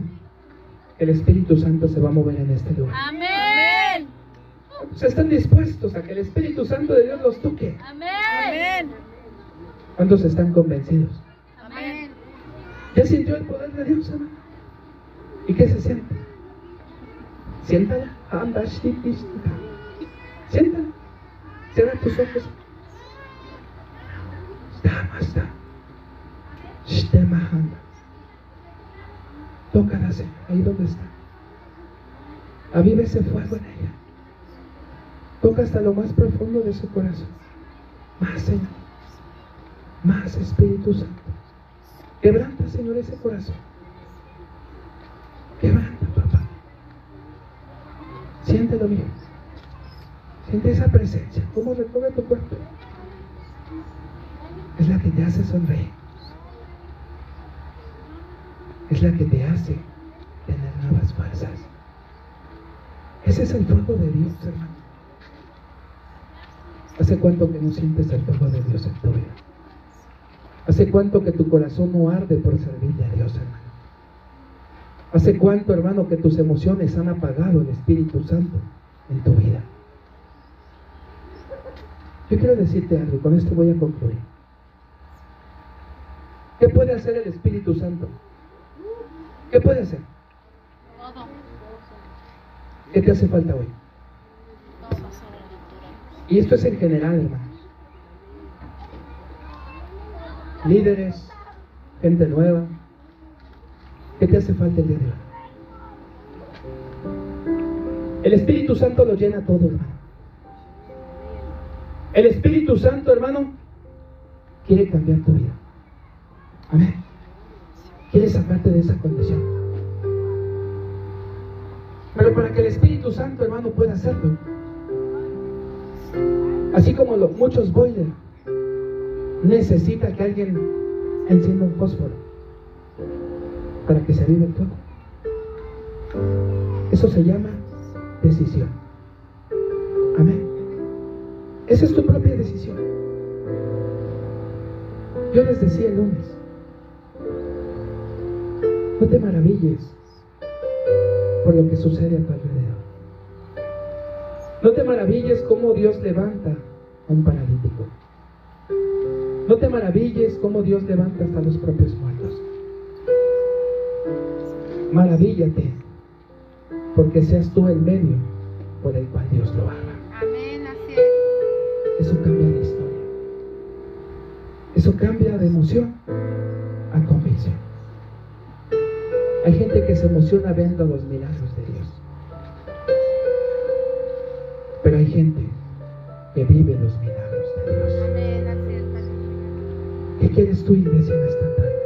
que el Espíritu Santo se va a mover en este lugar? Amén. ¿Se están dispuestos a que el Espíritu Santo de Dios los toque? Amén. ¿Cuántos están convencidos? Amén. ¿Ya sintió el poder de Dios, hermano? ¿Y qué se siente? Siéntala. Anda. Siéntala. Cierra tus ojos. Está, está. Anda. Tócala, Señor, ahí donde está. Aviva ese fuego en ella. Toca hasta lo más profundo de su corazón. Más, Señor. Más Espíritu Santo. Quebranta, Señor, ese corazón. Quebranta, papá. Siéntelo bien. Siente esa presencia. ¿Cómo recorre tu cuerpo? Es la que te hace sonreír. Es la que te hace tener nuevas fuerzas. Ese es el fuego de Dios, hermano. ¿Hace cuánto que no sientes el fuego de Dios en tu vida? ¿Hace cuánto que tu corazón no arde por servirle a Dios, hermano? ¿Hace cuánto, hermano, que tus emociones han apagado el Espíritu Santo en tu vida? Yo quiero decirte algo, con esto voy a concluir. ¿Qué puede hacer el Espíritu Santo? ¿Qué puede hacer? Todo. ¿Qué te hace falta hoy? Y esto es en general, hermanos. Líderes, gente nueva. ¿Qué te hace falta el día de hoy? El Espíritu Santo lo llena todo, hermano. El Espíritu Santo, hermano, quiere cambiar tu vida. Amén. Quiere sacarte de esa condición. Pero para que el Espíritu Santo, hermano, pueda hacerlo, así como los, muchos boilers, necesita que alguien encienda un fósforo para que se avive el fuego. Eso se llama decisión. Amén. Esa es tu propia decisión. Yo les decía el lunes, no te maravilles por lo que sucede a tu alrededor. No te maravilles cómo Dios levanta a un paralítico. No te maravilles cómo Dios levanta hasta los propios muertos. Maravíllate porque seas tú el medio por el cual Dios lo haga. Amén, así es. Eso cambia la historia. Eso cambia de emoción Hay gente que se emociona viendo los milagros de Dios. Pero hay gente que vive los milagros de Dios. Amén, así es. Padre. ¿Qué quieres tú, iglesia, en esta?